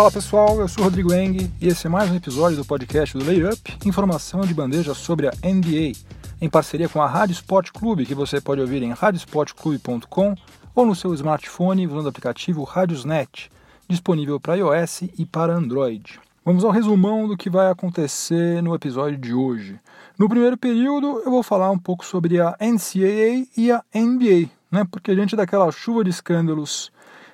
Fala pessoal, eu sou Rodrigo Eng e esse é mais um episódio do podcast do Layup, informação de bandeja sobre a NBA, em parceria com a Rádio Sport Clube, que você pode ouvir em radiosportclube.com ou no seu smartphone usando o aplicativo Radiosnet, disponível para iOS e para Android. Vamos ao resumão do que vai acontecer no episódio de hoje. No primeiro período, eu vou falar um pouco sobre a NCAA e a NBA, né? porque diante daquela chuva de escândalos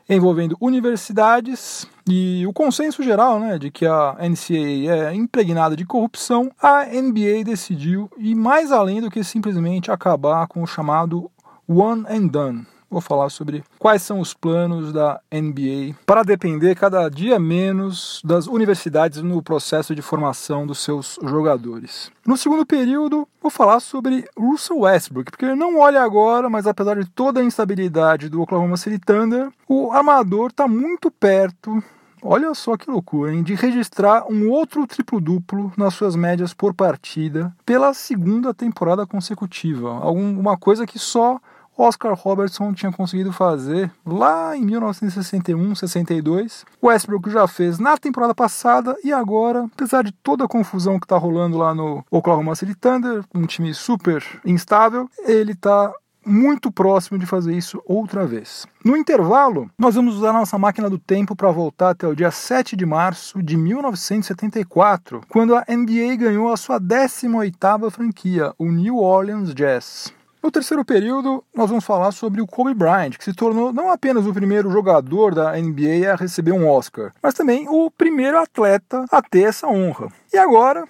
envolvendo universidades e o consenso geral né, de que a NCAA é impregnada de corrupção, a NBA decidiu ir mais além do que simplesmente acabar com o chamado One and Done vou falar sobre quais são os planos da NBA para depender cada dia menos das universidades no processo de formação dos seus jogadores. No segundo período, vou falar sobre Russell Westbrook, porque não olha agora, mas apesar de toda a instabilidade do Oklahoma City Thunder, o armador está muito perto Olha só que loucura, hein? De registrar um outro triplo-duplo nas suas médias por partida pela segunda temporada consecutiva. Alguma coisa que só Oscar Robertson tinha conseguido fazer lá em 1961, 62. O Westbrook já fez na temporada passada e agora, apesar de toda a confusão que está rolando lá no Oklahoma City Thunder, um time super instável, ele está muito próximo de fazer isso outra vez. No intervalo, nós vamos usar nossa máquina do tempo para voltar até o dia 7 de março de 1974, quando a NBA ganhou a sua 18ª franquia, o New Orleans Jazz. No terceiro período, nós vamos falar sobre o Kobe Bryant, que se tornou não apenas o primeiro jogador da NBA a receber um Oscar, mas também o primeiro atleta a ter essa honra. E agora,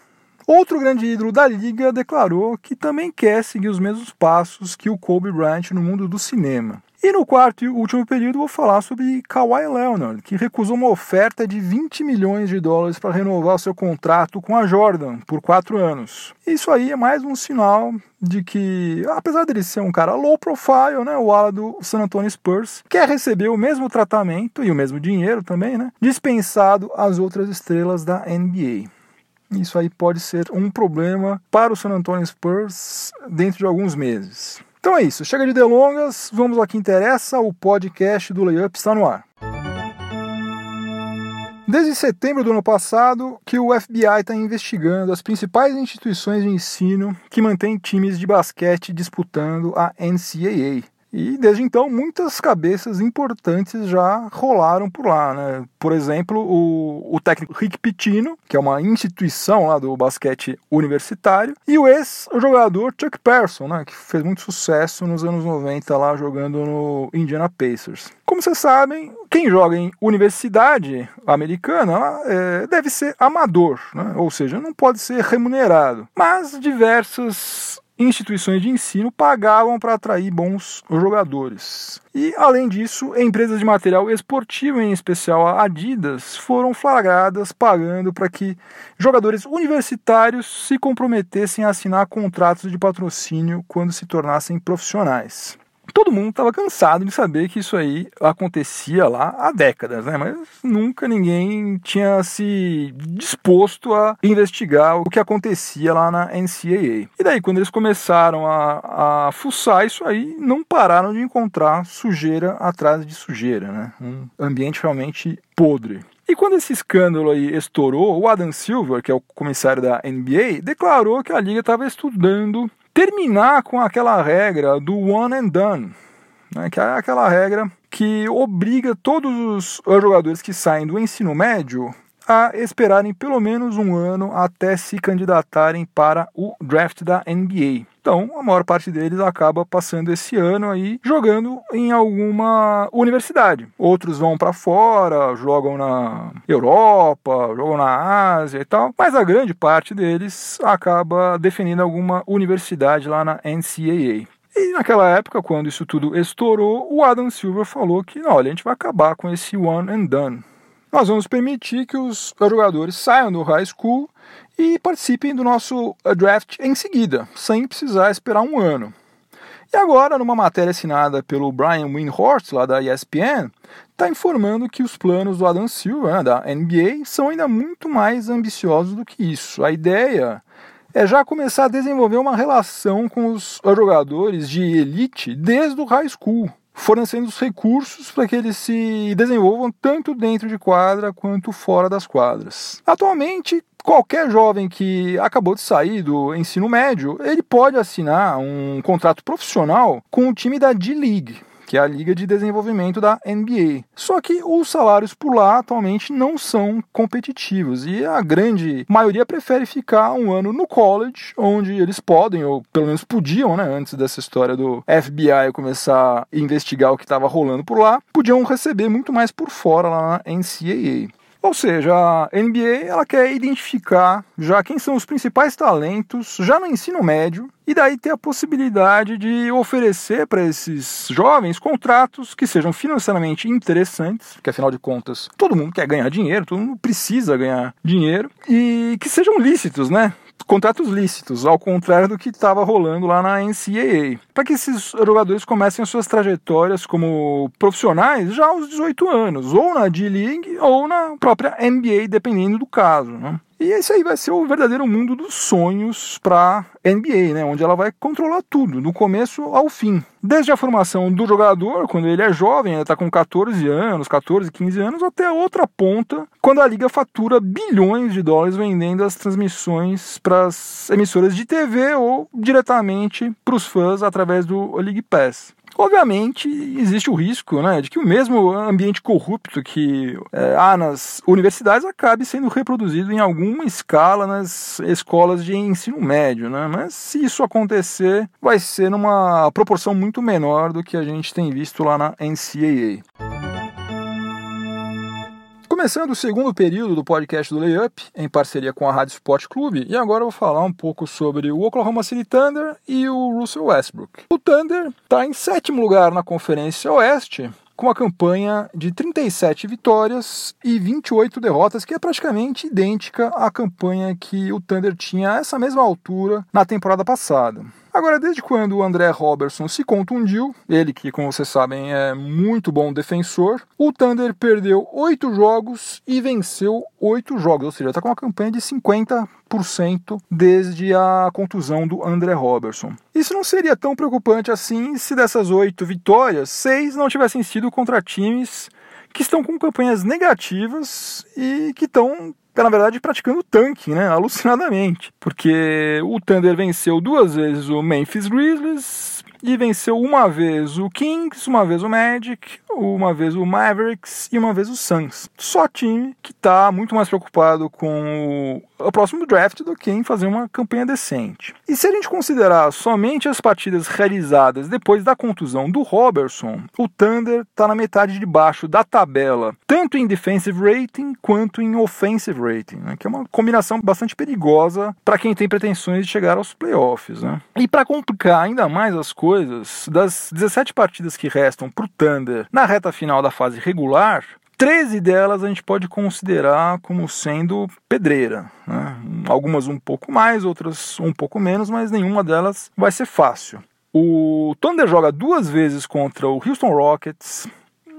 outro grande ídolo da liga declarou que também quer seguir os mesmos passos que o Kobe Bryant no mundo do cinema. E no quarto e último período vou falar sobre Kawhi Leonard, que recusou uma oferta de 20 milhões de dólares para renovar seu contrato com a Jordan por quatro anos. Isso aí é mais um sinal de que, apesar dele ser um cara low profile, né, o ala do San Antonio Spurs quer receber o mesmo tratamento e o mesmo dinheiro também, né, dispensado às outras estrelas da NBA. Isso aí pode ser um problema para o San Antonio Spurs dentro de alguns meses. Então é isso, chega de delongas, vamos ao que interessa, o podcast do Layup está no ar. Desde setembro do ano passado, que o FBI está investigando as principais instituições de ensino que mantêm times de basquete disputando a NCAA. E desde então, muitas cabeças importantes já rolaram por lá. Né? Por exemplo, o, o técnico Rick Pitino, que é uma instituição lá do basquete universitário, e o ex-jogador Chuck Person, né? que fez muito sucesso nos anos 90 lá jogando no Indiana Pacers. Como vocês sabem, quem joga em universidade americana é, deve ser amador, né? ou seja, não pode ser remunerado. Mas diversas instituições de ensino pagavam para atrair bons jogadores. E, além disso, empresas de material esportivo, em especial a Adidas, foram flagradas pagando para que jogadores universitários se comprometessem a assinar contratos de patrocínio quando se tornassem profissionais todo mundo estava cansado de saber que isso aí acontecia lá há décadas, né? Mas nunca ninguém tinha se disposto a investigar o que acontecia lá na NCAA. E daí, quando eles começaram a, a fuçar isso aí, não pararam de encontrar sujeira atrás de sujeira, né? Um ambiente realmente podre. E quando esse escândalo aí estourou, o Adam Silver, que é o comissário da NBA, declarou que a liga estava estudando terminar com aquela regra do one and done, né, que é aquela regra que obriga todos os jogadores que saem do ensino médio a esperarem pelo menos um ano até se candidatarem para o draft da NBA. Então, a maior parte deles acaba passando esse ano aí jogando em alguma universidade. Outros vão para fora, jogam na Europa, jogam na Ásia e tal, mas a grande parte deles acaba defendendo alguma universidade lá na NCAA. E naquela época, quando isso tudo estourou, o Adam Silver falou que, olha, a gente vai acabar com esse one and done. Nós vamos permitir que os jogadores saiam do high school e participem do nosso uh, draft em seguida, sem precisar esperar um ano. E agora, numa matéria assinada pelo Brian Windhorst, lá da ESPN, está informando que os planos do Adam Silver, né, da NBA, são ainda muito mais ambiciosos do que isso. A ideia é já começar a desenvolver uma relação com os jogadores de elite desde o high school. Fornecendo os recursos para que eles se desenvolvam tanto dentro de quadra quanto fora das quadras. Atualmente, qualquer jovem que acabou de sair do ensino médio, ele pode assinar um contrato profissional com o time da D-League que é a liga de desenvolvimento da NBA. Só que os salários por lá atualmente não são competitivos e a grande maioria prefere ficar um ano no college, onde eles podem, ou pelo menos podiam, né, antes dessa história do FBI começar a investigar o que estava rolando por lá, podiam receber muito mais por fora lá na NCAA. Ou seja, a NBA ela quer identificar já quem são os principais talentos já no ensino médio e daí ter a possibilidade de oferecer para esses jovens contratos que sejam financeiramente interessantes, porque afinal de contas todo mundo quer ganhar dinheiro, todo mundo precisa ganhar dinheiro e que sejam lícitos, né? Contratos lícitos, ao contrário do que estava rolando lá na NCAA. Para que esses jogadores comecem as suas trajetórias como profissionais já aos 18 anos, ou na D-League ou na própria NBA, dependendo do caso. Né? E esse aí vai ser o verdadeiro mundo dos sonhos para NBA, né? Onde ela vai controlar tudo, do começo ao fim. Desde a formação do jogador, quando ele é jovem, ele está com 14 anos, 14, 15 anos, até a outra ponta, quando a liga fatura bilhões de dólares vendendo as transmissões para as emissoras de TV ou diretamente para os fãs através do League Pass. Obviamente, existe o risco né, de que o mesmo ambiente corrupto que é, há nas universidades acabe sendo reproduzido em alguma escala nas escolas de ensino médio. Né? Mas se isso acontecer, vai ser numa proporção muito menor do que a gente tem visto lá na NCAA. Começando o segundo período do podcast do Layup, em parceria com a Rádio Sport Clube, e agora eu vou falar um pouco sobre o Oklahoma City Thunder e o Russell Westbrook. O Thunder está em sétimo lugar na Conferência Oeste, com uma campanha de 37 vitórias e 28 derrotas, que é praticamente idêntica à campanha que o Thunder tinha a essa mesma altura na temporada passada. Agora, desde quando o André Robertson se contundiu, ele que, como vocês sabem, é muito bom defensor, o Thunder perdeu oito jogos e venceu oito jogos, ou seja, está com uma campanha de 50% desde a contusão do André Robertson. Isso não seria tão preocupante assim se dessas oito vitórias, seis não tivessem sido contra times que estão com campanhas negativas e que estão na verdade, praticando tanque, né? Alucinadamente. Porque o Thunder venceu duas vezes o Memphis Grizzlies e venceu uma vez o Kings, uma vez o Magic, uma vez o Mavericks e uma vez o Suns. Só time que está muito mais preocupado com o, o próximo draft do que em fazer uma campanha decente. E se a gente considerar somente as partidas realizadas depois da contusão do Robertson, o Thunder está na metade de baixo da tabela, tanto em defensive rating quanto em offensive rating, né, que é uma combinação bastante perigosa para quem tem pretensões de chegar aos playoffs. Né. E para complicar ainda mais as coisas, das 17 partidas que restam para o Thunder na reta final da fase regular, 13 delas a gente pode considerar como sendo pedreira. Né? Algumas um pouco mais, outras um pouco menos, mas nenhuma delas vai ser fácil. O Thunder joga duas vezes contra o Houston Rockets,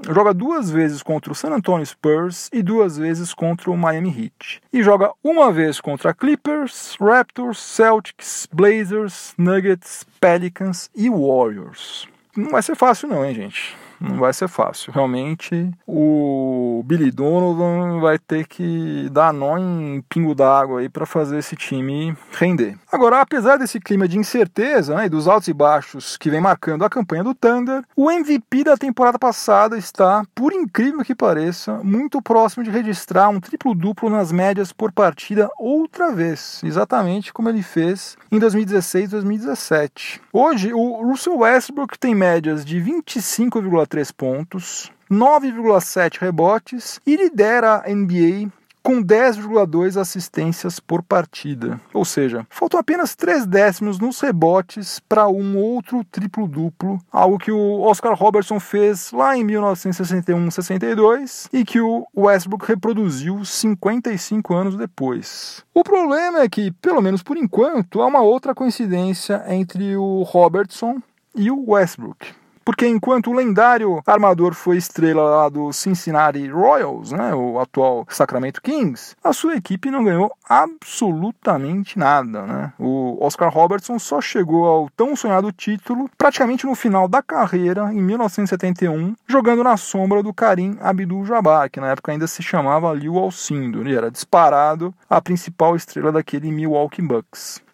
joga duas vezes contra o San Antonio Spurs e duas vezes contra o Miami Heat. E joga uma vez contra Clippers, Raptors, Celtics, Blazers, Nuggets, Pelicans e Warriors. Não vai ser fácil não, hein, gente? Não vai ser fácil. Realmente, o Billy Donovan vai ter que dar nó em pingo d'água aí para fazer esse time render. Agora, apesar desse clima de incerteza né, e dos altos e baixos que vem marcando a campanha do Thunder, o MVP da temporada passada está, por incrível que pareça, muito próximo de registrar um triplo-duplo nas médias por partida outra vez, exatamente como ele fez em 2016 e 2017. Hoje, o Russell Westbrook tem médias de 25,3 pontos, 9,7 rebotes e lidera a NBA com 10,2 assistências por partida. Ou seja, faltam apenas 3 décimos nos rebotes para um outro triplo-duplo, algo que o Oscar Robertson fez lá em 1961-62 e que o Westbrook reproduziu 55 anos depois. O problema é que, pelo menos por enquanto, há uma outra coincidência entre o Robertson e o Westbrook. Porque enquanto o lendário armador foi estrela lá do Cincinnati Royals, né, o atual Sacramento Kings, a sua equipe não ganhou absolutamente nada. Né? O Oscar Robertson só chegou ao tão sonhado título praticamente no final da carreira, em 1971, jogando na sombra do Karim Abdul-Jabbar, que na época ainda se chamava Liu Alcindo. Ele era disparado a principal estrela daquele Milwaukee Bucks.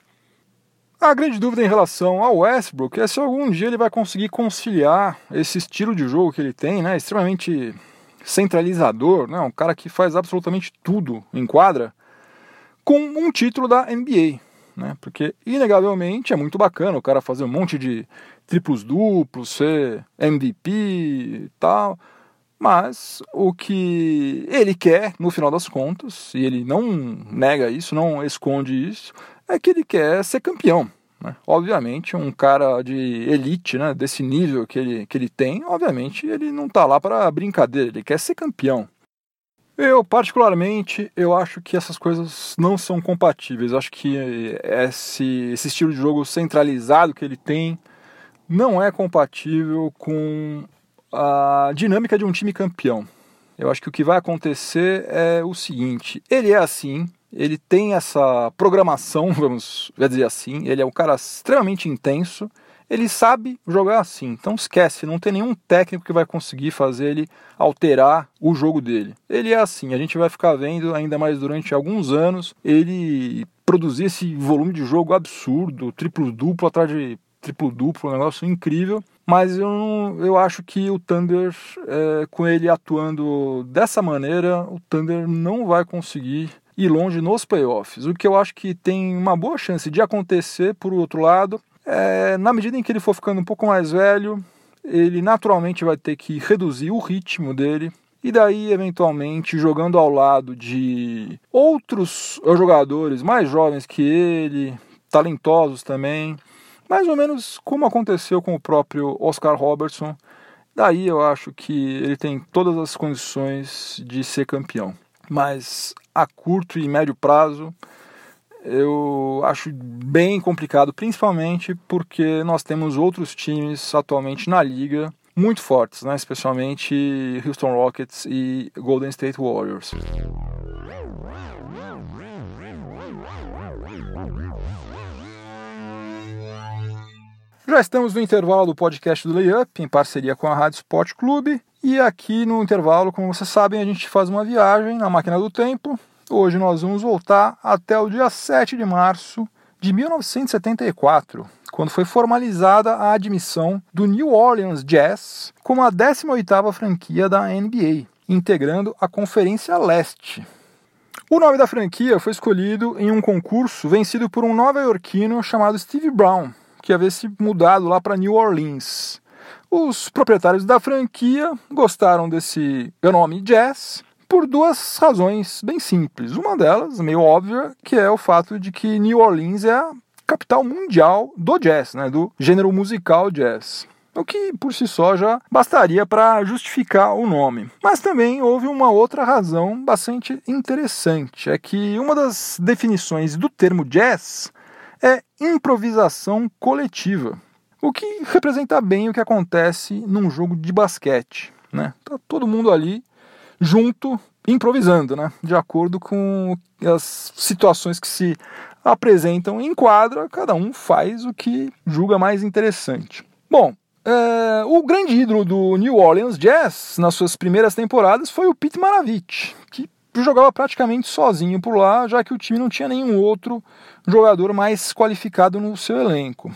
A grande dúvida em relação ao Westbrook é se algum dia ele vai conseguir conciliar esse estilo de jogo que ele tem, né, extremamente centralizador, né, um cara que faz absolutamente tudo em quadra, com um título da NBA. Né, porque, inegavelmente, é muito bacana o cara fazer um monte de triplos duplos, ser MVP e tal, mas o que ele quer, no final das contas, e ele não nega isso, não esconde isso, é que ele quer ser campeão. Né? Obviamente, um cara de elite, né, desse nível que ele, que ele tem, obviamente ele não está lá para brincadeira, ele quer ser campeão. Eu, particularmente, eu acho que essas coisas não são compatíveis. Eu acho que esse, esse estilo de jogo centralizado que ele tem não é compatível com a dinâmica de um time campeão. Eu acho que o que vai acontecer é o seguinte: ele é assim, ele tem essa programação, vamos dizer assim, ele é um cara extremamente intenso, ele sabe jogar assim. Então esquece, não tem nenhum técnico que vai conseguir fazer ele alterar o jogo dele. Ele é assim, a gente vai ficar vendo ainda mais durante alguns anos ele produzir esse volume de jogo absurdo, triplo duplo atrás de triplo duplo, um negócio incrível. Mas eu, eu acho que o Thunder, é, com ele atuando dessa maneira, o Thunder não vai conseguir ir longe nos playoffs. O que eu acho que tem uma boa chance de acontecer, por outro lado, é na medida em que ele for ficando um pouco mais velho, ele naturalmente vai ter que reduzir o ritmo dele. E daí, eventualmente, jogando ao lado de outros jogadores mais jovens que ele, talentosos também, mais ou menos como aconteceu com o próprio Oscar Robertson. Daí eu acho que ele tem todas as condições de ser campeão. Mas a curto e médio prazo, eu acho bem complicado, principalmente porque nós temos outros times atualmente na liga muito fortes, né? especialmente Houston Rockets e Golden State Warriors. Já estamos no intervalo do podcast do Layup, em parceria com a Rádio Sport Clube. E aqui no intervalo, como vocês sabem, a gente faz uma viagem na máquina do tempo. Hoje nós vamos voltar até o dia 7 de março de 1974, quando foi formalizada a admissão do New Orleans Jazz como a 18ª franquia da NBA, integrando a Conferência Leste. O nome da franquia foi escolhido em um concurso vencido por um nova-iorquino chamado Steve Brown, que havia se mudado lá para New Orleans. Os proprietários da franquia gostaram desse nome Jazz por duas razões bem simples. Uma delas, meio óbvia, que é o fato de que New Orleans é a capital mundial do jazz, né, do gênero musical jazz. O que por si só já bastaria para justificar o nome. Mas também houve uma outra razão bastante interessante: é que uma das definições do termo jazz é improvisação coletiva, o que representa bem o que acontece num jogo de basquete. Né? Tá todo mundo ali junto, improvisando, né? de acordo com as situações que se apresentam em quadra, cada um faz o que julga mais interessante. Bom, é, o grande ídolo do New Orleans Jazz nas suas primeiras temporadas foi o Pete Maravich, que jogava praticamente sozinho por lá, já que o time não tinha nenhum outro jogador mais qualificado no seu elenco.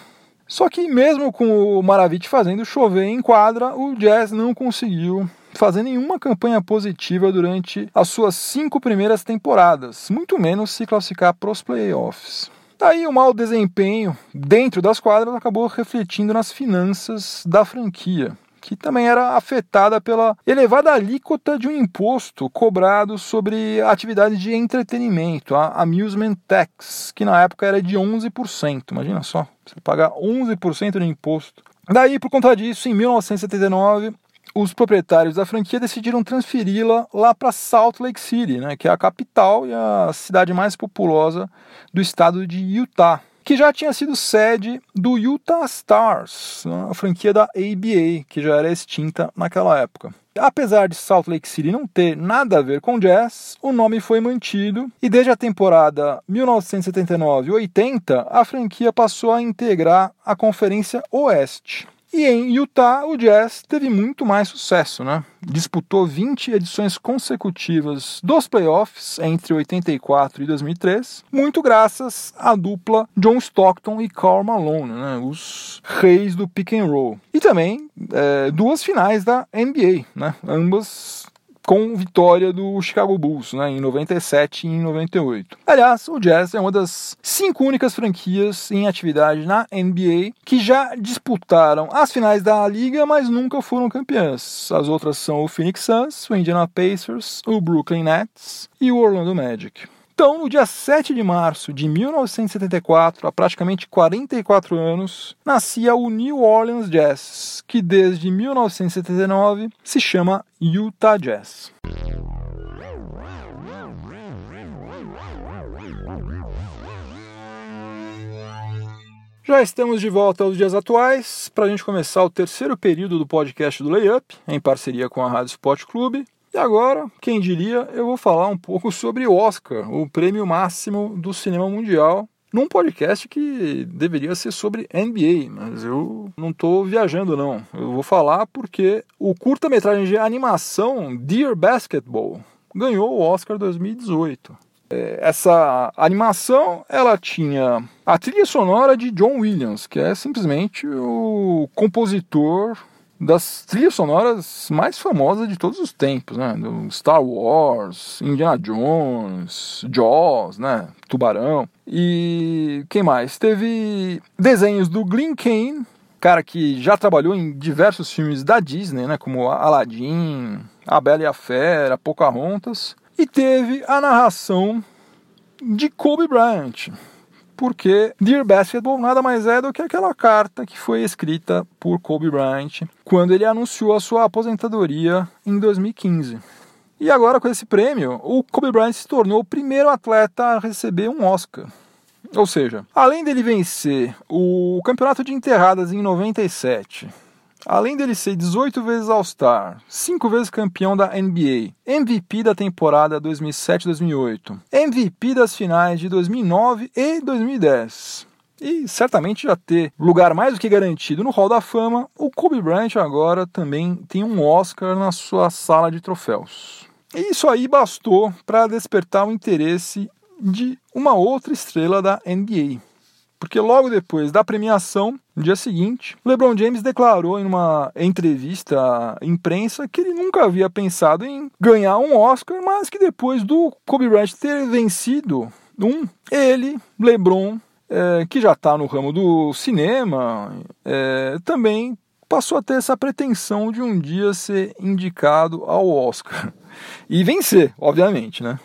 Só que mesmo com o Maravich fazendo chover em quadra, o Jazz não conseguiu fazer nenhuma campanha positiva durante as suas cinco primeiras temporadas, muito menos se classificar para os playoffs. Daí o mau desempenho dentro das quadras acabou refletindo nas finanças da franquia que também era afetada pela elevada alíquota de um imposto cobrado sobre atividades de entretenimento, a Amusement Tax, que na época era de 11%. Imagina só, você pagar 11% de imposto. Daí, por conta disso, em 1979, os proprietários da franquia decidiram transferi-la lá para Salt Lake City, né, que é a capital e a cidade mais populosa do estado de Utah que já tinha sido sede do Utah Stars, a franquia da ABA, que já era extinta naquela época. Apesar de Salt Lake City não ter nada a ver com jazz, o nome foi mantido e desde a temporada 1979-80 a franquia passou a integrar a Conferência Oeste. E em Utah, o Jazz teve muito mais sucesso, né? Disputou 20 edições consecutivas dos playoffs entre 84 e 2003, muito graças à dupla John Stockton e Karl Malone, né? os reis do pick and roll. E também é, duas finais da NBA, né? ambas com vitória do Chicago Bulls né, em 97 e em 98. Aliás, o Jazz é uma das cinco únicas franquias em atividade na NBA que já disputaram as finais da liga, mas nunca foram campeãs. As outras são o Phoenix Suns, o Indiana Pacers, o Brooklyn Nets e o Orlando Magic. Então, no dia 7 de março de 1974, há praticamente 44 anos, nascia o New Orleans Jazz, que desde 1979 se chama Utah Jazz. Já estamos de volta aos dias atuais para a gente começar o terceiro período do podcast do Layup, em parceria com a Rádio Sport Clube. E agora, quem diria, eu vou falar um pouco sobre o Oscar, o prêmio máximo do cinema mundial, num podcast que deveria ser sobre NBA, mas eu não estou viajando não. Eu vou falar porque o curta-metragem de animação Dear Basketball ganhou o Oscar 2018. É, essa animação ela tinha a trilha sonora de John Williams, que é simplesmente o compositor das trilhas sonoras mais famosas de todos os tempos, né? Do Star Wars, Indiana Jones, Jaws, né? Tubarão. E quem mais? Teve desenhos do Glenn Kane, cara que já trabalhou em diversos filmes da Disney, né? Como Aladdin, A Bela e a Fera, Pocahontas. E teve a narração de Kobe Bryant porque Dear Basketball nada mais é do que aquela carta que foi escrita por Kobe Bryant quando ele anunciou a sua aposentadoria em 2015. E agora, com esse prêmio, o Kobe Bryant se tornou o primeiro atleta a receber um Oscar. Ou seja, além dele vencer o campeonato de enterradas em 97, Além dele ser 18 vezes All-Star, 5 vezes campeão da NBA, MVP da temporada 2007-2008, MVP das finais de 2009 e 2010, e certamente já ter lugar mais do que garantido no Hall da Fama, o Kobe Bryant agora também tem um Oscar na sua sala de troféus. E isso aí bastou para despertar o interesse de uma outra estrela da NBA, porque logo depois da premiação, no dia seguinte, LeBron James declarou em uma entrevista à imprensa que ele nunca havia pensado em ganhar um Oscar, mas que depois do Kobe Bryant ter vencido um, ele, LeBron, é, que já está no ramo do cinema, é, também passou a ter essa pretensão de um dia ser indicado ao Oscar. E vencer, obviamente, né?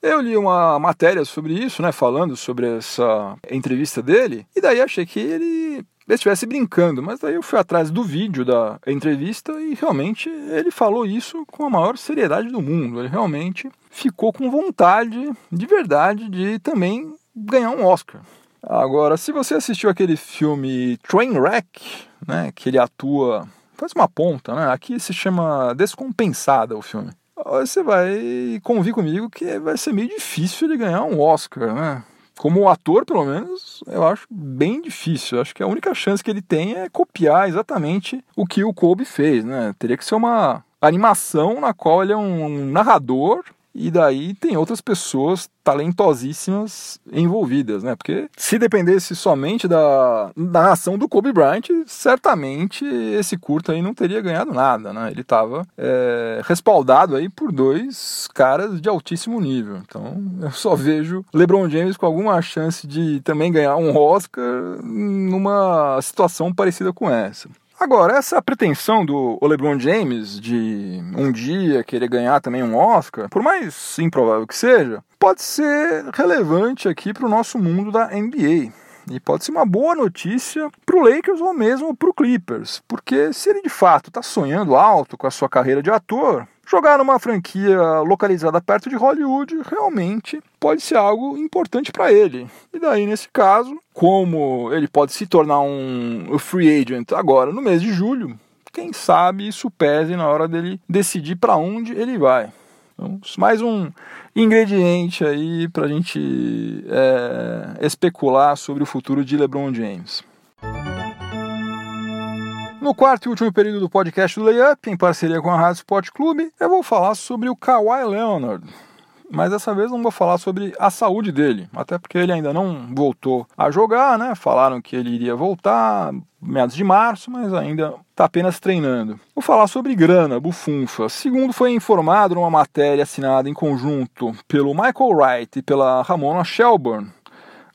Eu li uma matéria sobre isso, né, falando sobre essa entrevista dele, e daí achei que ele estivesse brincando, mas daí eu fui atrás do vídeo da entrevista e realmente ele falou isso com a maior seriedade do mundo. Ele realmente ficou com vontade, de verdade, de também ganhar um Oscar. Agora, se você assistiu aquele filme Trainwreck, né, que ele atua, faz uma ponta, né? Aqui se chama Descompensada o filme você vai convir comigo que vai ser meio difícil ele ganhar um Oscar, né? Como ator, pelo menos, eu acho bem difícil. Eu acho que a única chance que ele tem é copiar exatamente o que o Kobe fez, né? Teria que ser uma animação na qual ele é um narrador e daí tem outras pessoas talentosíssimas envolvidas, né? Porque se dependesse somente da narração do Kobe Bryant, certamente esse curto aí não teria ganhado nada, né? Ele estava é, respaldado aí por dois caras de altíssimo nível. Então eu só vejo LeBron James com alguma chance de também ganhar um Oscar numa situação parecida com essa. Agora, essa pretensão do LeBron James de um dia querer ganhar também um Oscar, por mais improvável que seja, pode ser relevante aqui para o nosso mundo da NBA. E pode ser uma boa notícia para o Lakers ou mesmo para o Clippers, porque se ele de fato está sonhando alto com a sua carreira de ator, jogar numa franquia localizada perto de Hollywood realmente pode ser algo importante para ele. E daí, nesse caso, como ele pode se tornar um free agent agora no mês de julho, quem sabe isso pese na hora dele decidir para onde ele vai. Então, mais um ingrediente aí para a gente é, especular sobre o futuro de LeBron James. No quarto e último período do podcast do Layup, em parceria com a Rádio Sport Clube, eu vou falar sobre o Kawhi Leonard. Mas dessa vez não vou falar sobre a saúde dele, até porque ele ainda não voltou a jogar, né? Falaram que ele iria voltar meados de março, mas ainda está apenas treinando. Vou falar sobre grana, bufunfa. Segundo foi informado numa matéria assinada em conjunto pelo Michael Wright e pela Ramona Shelburne,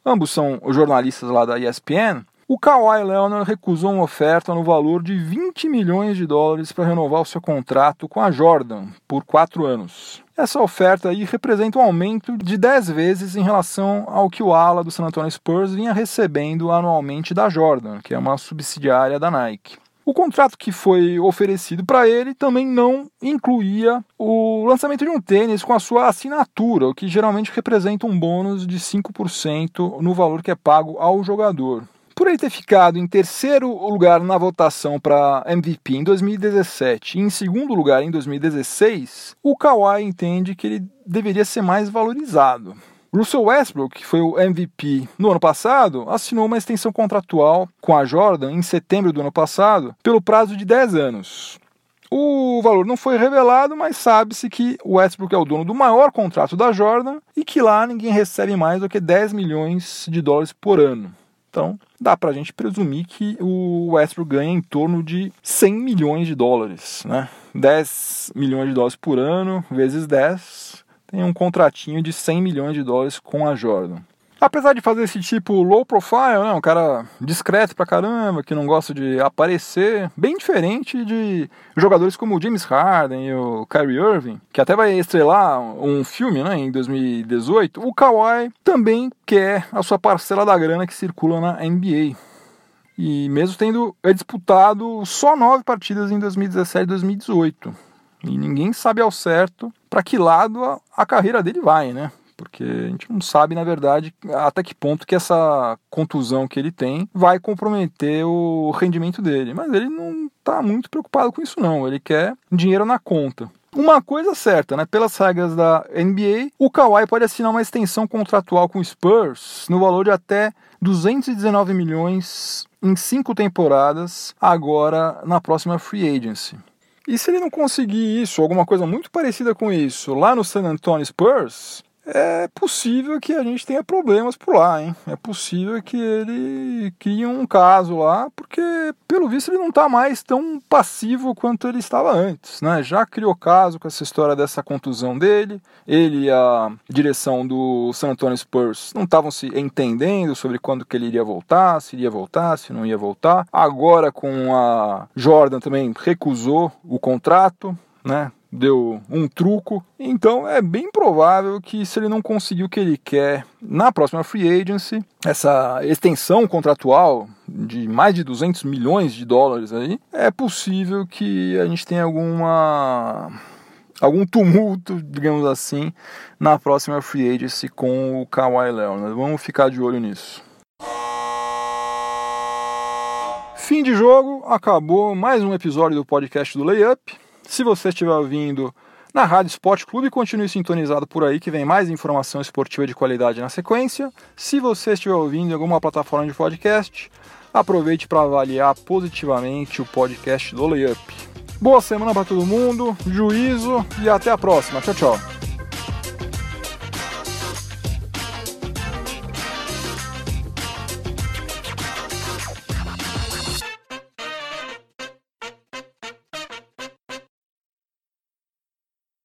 ambos são jornalistas lá da ESPN, o Kawhi Leonard recusou uma oferta no valor de 20 milhões de dólares para renovar o seu contrato com a Jordan por quatro anos. Essa oferta aí representa um aumento de 10 vezes em relação ao que o ala do San Antonio Spurs vinha recebendo anualmente da Jordan, que é uma subsidiária da Nike. O contrato que foi oferecido para ele também não incluía o lançamento de um tênis com a sua assinatura, o que geralmente representa um bônus de 5% no valor que é pago ao jogador. Por ele ter ficado em terceiro lugar na votação para MVP em 2017 e em segundo lugar em 2016, o Kawhi entende que ele deveria ser mais valorizado. Russell Westbrook, que foi o MVP no ano passado, assinou uma extensão contratual com a Jordan em setembro do ano passado pelo prazo de 10 anos. O valor não foi revelado, mas sabe-se que o Westbrook é o dono do maior contrato da Jordan e que lá ninguém recebe mais do que 10 milhões de dólares por ano. Então, dá para a gente presumir que o Westbrook ganha em torno de 100 milhões de dólares, né? 10 milhões de dólares por ano, vezes 10, tem um contratinho de 100 milhões de dólares com a Jordan. Apesar de fazer esse tipo low profile, né, um cara discreto pra caramba, que não gosta de aparecer, bem diferente de jogadores como o James Harden e o Kyrie Irving, que até vai estrelar um filme né, em 2018, o Kawhi também quer a sua parcela da grana que circula na NBA. E mesmo tendo disputado só nove partidas em 2017 e 2018. E ninguém sabe ao certo para que lado a, a carreira dele vai, né? Porque a gente não sabe, na verdade, até que ponto que essa contusão que ele tem vai comprometer o rendimento dele. Mas ele não está muito preocupado com isso, não. Ele quer dinheiro na conta. Uma coisa certa, né? Pelas regras da NBA, o Kawhi pode assinar uma extensão contratual com o Spurs no valor de até 219 milhões em cinco temporadas, agora na próxima free agency. E se ele não conseguir isso, alguma coisa muito parecida com isso, lá no San Antonio Spurs, é possível que a gente tenha problemas por lá, hein? É possível que ele crie um caso lá, porque pelo visto ele não está mais tão passivo quanto ele estava antes, né? Já criou caso com essa história dessa contusão dele, ele e a direção do San Antonio Spurs não estavam se entendendo sobre quando que ele iria voltar, se iria voltar, se não ia voltar. Agora com a Jordan também recusou o contrato, né? Deu um truco. Então é bem provável que se ele não conseguir o que ele quer na próxima free agency, essa extensão contratual de mais de 200 milhões de dólares aí, é possível que a gente tenha alguma algum tumulto, digamos assim, na próxima free agency com o Kawhi Leonard. Vamos ficar de olho nisso. Fim de jogo, acabou mais um episódio do podcast do Layup. Se você estiver ouvindo na Rádio Esporte Clube, continue sintonizado por aí que vem mais informação esportiva de qualidade na sequência. Se você estiver ouvindo em alguma plataforma de podcast, aproveite para avaliar positivamente o podcast do Layup. Boa semana para todo mundo, juízo e até a próxima. Tchau, tchau.